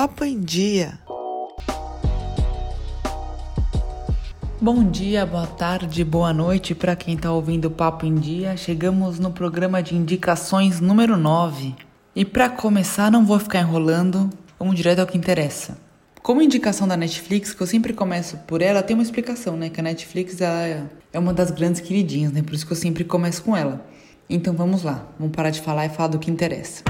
Papo em Dia. Bom dia, boa tarde, boa noite para quem está ouvindo o Papo em Dia. Chegamos no programa de indicações número 9. E para começar, não vou ficar enrolando, vamos direto ao que interessa. Como indicação da Netflix, que eu sempre começo por ela, tem uma explicação, né? Que a Netflix ela é uma das grandes queridinhas, né? Por isso que eu sempre começo com ela. Então vamos lá, vamos parar de falar e falar do que interessa.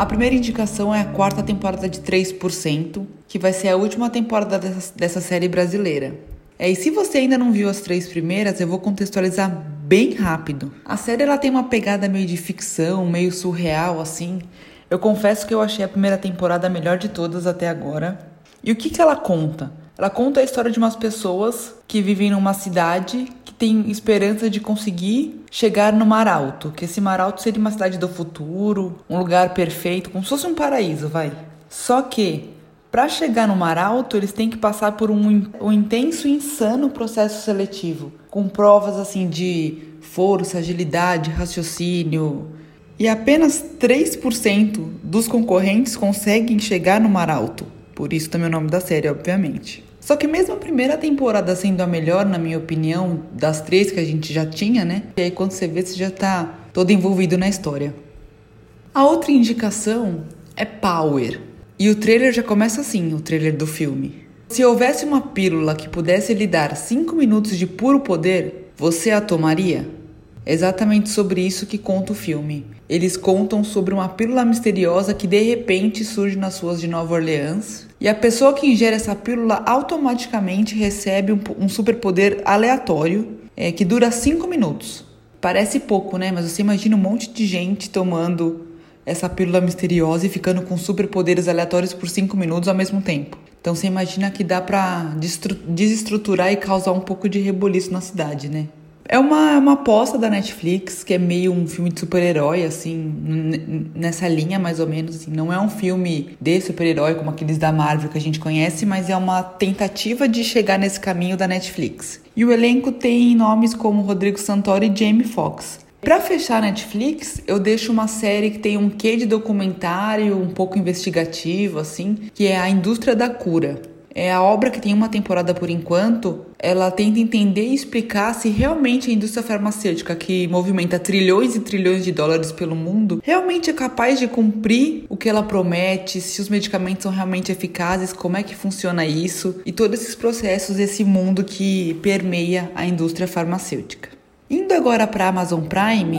A primeira indicação é a quarta temporada de 3%, que vai ser a última temporada dessa, dessa série brasileira. É, e se você ainda não viu as três primeiras, eu vou contextualizar bem rápido. A série ela tem uma pegada meio de ficção, meio surreal assim. Eu confesso que eu achei a primeira temporada a melhor de todas até agora. E o que, que ela conta? Ela conta a história de umas pessoas que vivem numa cidade tem esperança de conseguir chegar no Mar Alto, que esse Mar Alto seria uma cidade do futuro, um lugar perfeito, como se fosse um paraíso, vai. Só que para chegar no Mar Alto, eles têm que passar por um, um intenso e insano processo seletivo, com provas assim de força, agilidade, raciocínio. E apenas 3% dos concorrentes conseguem chegar no Mar Alto. Por isso também o nome da série, obviamente. Só que mesmo a primeira temporada sendo a melhor, na minha opinião, das três que a gente já tinha, né? E aí quando você vê, você já tá todo envolvido na história. A outra indicação é Power. E o trailer já começa assim, o trailer do filme. Se houvesse uma pílula que pudesse lhe dar 5 minutos de puro poder, você a tomaria? É exatamente sobre isso que conta o filme. Eles contam sobre uma pílula misteriosa que de repente surge nas ruas de Nova Orleans. E a pessoa que ingere essa pílula automaticamente recebe um, um superpoder aleatório é, que dura 5 minutos. Parece pouco, né? Mas você imagina um monte de gente tomando essa pílula misteriosa e ficando com superpoderes aleatórios por 5 minutos ao mesmo tempo. Então você imagina que dá pra desestruturar e causar um pouco de reboliço na cidade, né? É uma, uma aposta da Netflix, que é meio um filme de super-herói, assim, nessa linha mais ou menos. Assim. Não é um filme de super-herói como aqueles da Marvel que a gente conhece, mas é uma tentativa de chegar nesse caminho da Netflix. E o elenco tem nomes como Rodrigo Santoro e Jamie Foxx. Para fechar a Netflix, eu deixo uma série que tem um quê de documentário, um pouco investigativo, assim, que é A Indústria da Cura. É a obra que tem uma temporada por enquanto. Ela tenta entender e explicar se realmente a indústria farmacêutica, que movimenta trilhões e trilhões de dólares pelo mundo, realmente é capaz de cumprir o que ela promete, se os medicamentos são realmente eficazes, como é que funciona isso e todos esses processos, esse mundo que permeia a indústria farmacêutica. Indo agora para Amazon Prime,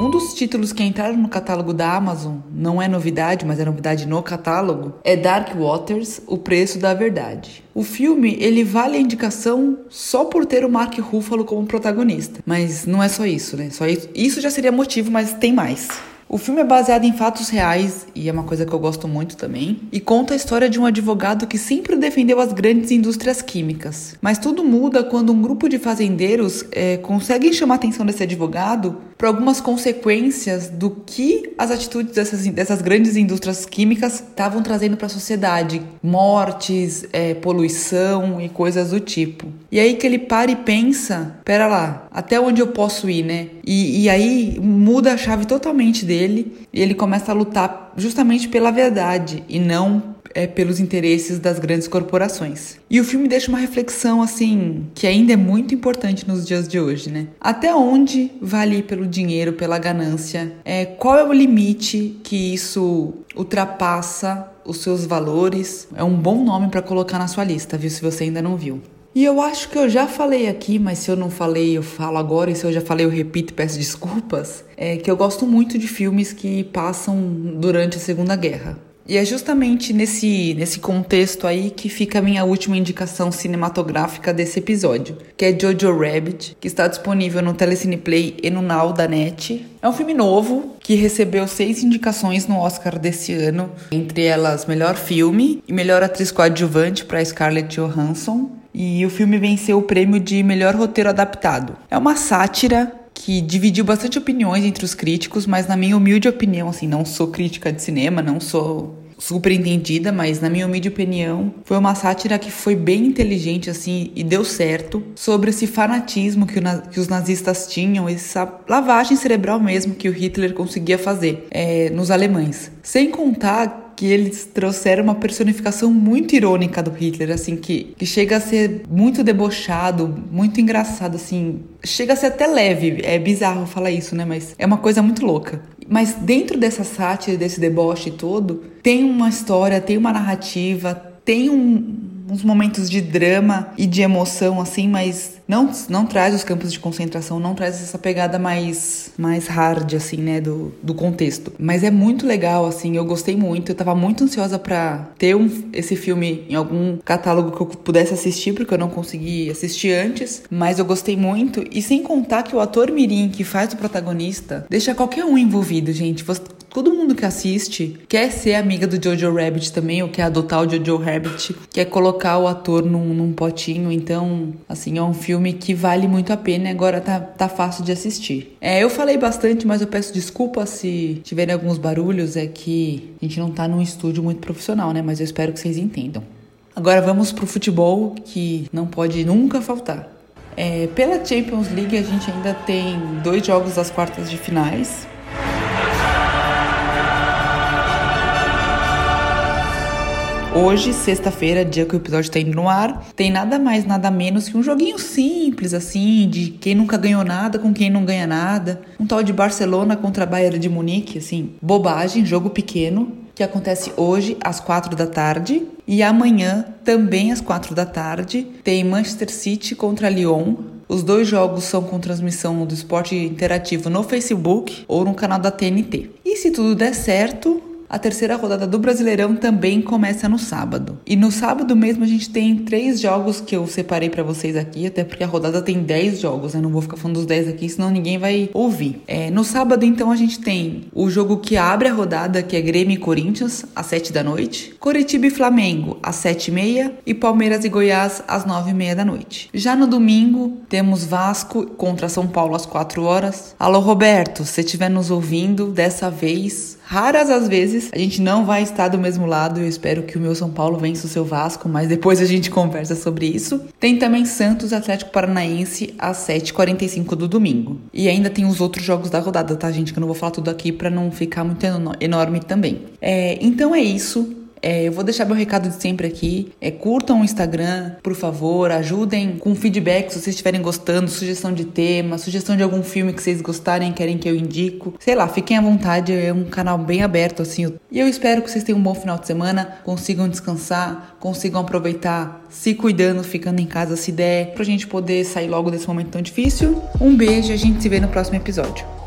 um dos títulos que entraram no catálogo da Amazon, não é novidade, mas é novidade no catálogo, é Dark Waters, O Preço da Verdade. O filme, ele vale a indicação só por ter o Mark Ruffalo como protagonista. Mas não é só isso, né? Só isso, isso já seria motivo, mas tem mais. O filme é baseado em fatos reais e é uma coisa que eu gosto muito também. E conta a história de um advogado que sempre defendeu as grandes indústrias químicas. Mas tudo muda quando um grupo de fazendeiros é, conseguem chamar a atenção desse advogado para algumas consequências do que as atitudes dessas, dessas grandes indústrias químicas estavam trazendo para a sociedade: mortes, é, poluição e coisas do tipo. E aí que ele para e pensa: pera lá, até onde eu posso ir, né? E, e aí muda a chave totalmente dele dele e ele começa a lutar justamente pela verdade e não é, pelos interesses das grandes corporações. E o filme deixa uma reflexão assim que ainda é muito importante nos dias de hoje, né? Até onde vale pelo dinheiro, pela ganância? É, qual é o limite que isso ultrapassa os seus valores? É um bom nome para colocar na sua lista, viu? Se você ainda não viu. E eu acho que eu já falei aqui, mas se eu não falei, eu falo agora, e se eu já falei, eu repito e peço desculpas, é que eu gosto muito de filmes que passam durante a Segunda Guerra. E é justamente nesse, nesse contexto aí que fica a minha última indicação cinematográfica desse episódio, que é Jojo Rabbit, que está disponível no Telecine Play e no Now da NET. É um filme novo que recebeu seis indicações no Oscar desse ano, entre elas melhor filme e melhor atriz coadjuvante para Scarlett Johansson, e o filme venceu o prêmio de melhor roteiro adaptado. É uma sátira que dividiu bastante opiniões entre os críticos, mas na minha humilde opinião, assim, não sou crítica de cinema, não sou super entendida, mas na minha humilde opinião, foi uma sátira que foi bem inteligente, assim, e deu certo, sobre esse fanatismo que, que os nazistas tinham, essa lavagem cerebral mesmo que o Hitler conseguia fazer é, nos alemães. Sem contar que eles trouxeram uma personificação muito irônica do Hitler, assim, que, que chega a ser muito debochado, muito engraçado, assim. Chega a ser até leve. É bizarro falar isso, né? Mas é uma coisa muito louca. Mas dentro dessa sátira, desse deboche todo, tem uma história, tem uma narrativa, tem um, uns momentos de drama e de emoção, assim, mas não, não traz os campos de concentração, não traz essa pegada mais, mais hard, assim, né, do, do contexto. Mas é muito legal, assim, eu gostei muito, eu tava muito ansiosa para ter um, esse filme em algum catálogo que eu pudesse assistir, porque eu não consegui assistir antes, mas eu gostei muito, e sem contar que o ator Mirim, que faz o protagonista, deixa qualquer um envolvido, gente. Você, todo mundo que assiste quer ser amiga do Jojo Rabbit também, ou quer adotar o Jojo Rabbit, quer colocar o ator num, num potinho, então, assim, é um filme que vale muito a pena e agora tá, tá fácil de assistir. É, eu falei bastante, mas eu peço desculpa se tiverem alguns barulhos, é que a gente não tá num estúdio muito profissional, né? Mas eu espero que vocês entendam. Agora vamos pro futebol, que não pode nunca faltar. É, pela Champions League a gente ainda tem dois jogos das quartas de finais. Hoje, sexta-feira, dia que o episódio está indo no ar, tem nada mais, nada menos que um joguinho simples, assim, de quem nunca ganhou nada com quem não ganha nada. Um tal de Barcelona contra a Bayern de Munique, assim, bobagem, jogo pequeno, que acontece hoje às quatro da tarde. E amanhã, também às quatro da tarde, tem Manchester City contra Lyon. Os dois jogos são com transmissão do esporte interativo no Facebook ou no canal da TNT. E se tudo der certo, a terceira rodada do Brasileirão também começa no sábado. E no sábado mesmo a gente tem três jogos que eu separei para vocês aqui, até porque a rodada tem 10 jogos, né? Não vou ficar falando dos 10 aqui, senão ninguém vai ouvir. É, no sábado, então, a gente tem o jogo que abre a rodada, que é Grêmio e Corinthians, às 7 da noite. Coritiba e Flamengo, às 7 e meia. E Palmeiras e Goiás, às 9 e meia da noite. Já no domingo, temos Vasco contra São Paulo às 4 horas. Alô, Roberto, se estiver nos ouvindo, dessa vez Raras as vezes a gente não vai estar do mesmo lado. Eu espero que o meu São Paulo vença o seu Vasco, mas depois a gente conversa sobre isso. Tem também Santos Atlético Paranaense às 7h45 do domingo. E ainda tem os outros jogos da rodada, tá, gente? Que eu não vou falar tudo aqui para não ficar muito enorme também. É, então é isso. É, eu vou deixar meu recado de sempre aqui. É, curtam o Instagram, por favor, ajudem com feedback se vocês estiverem gostando, sugestão de tema, sugestão de algum filme que vocês gostarem, querem que eu indico. Sei lá, fiquem à vontade, é um canal bem aberto assim. E eu espero que vocês tenham um bom final de semana, consigam descansar, consigam aproveitar se cuidando, ficando em casa se der, pra gente poder sair logo desse momento tão difícil. Um beijo e a gente se vê no próximo episódio.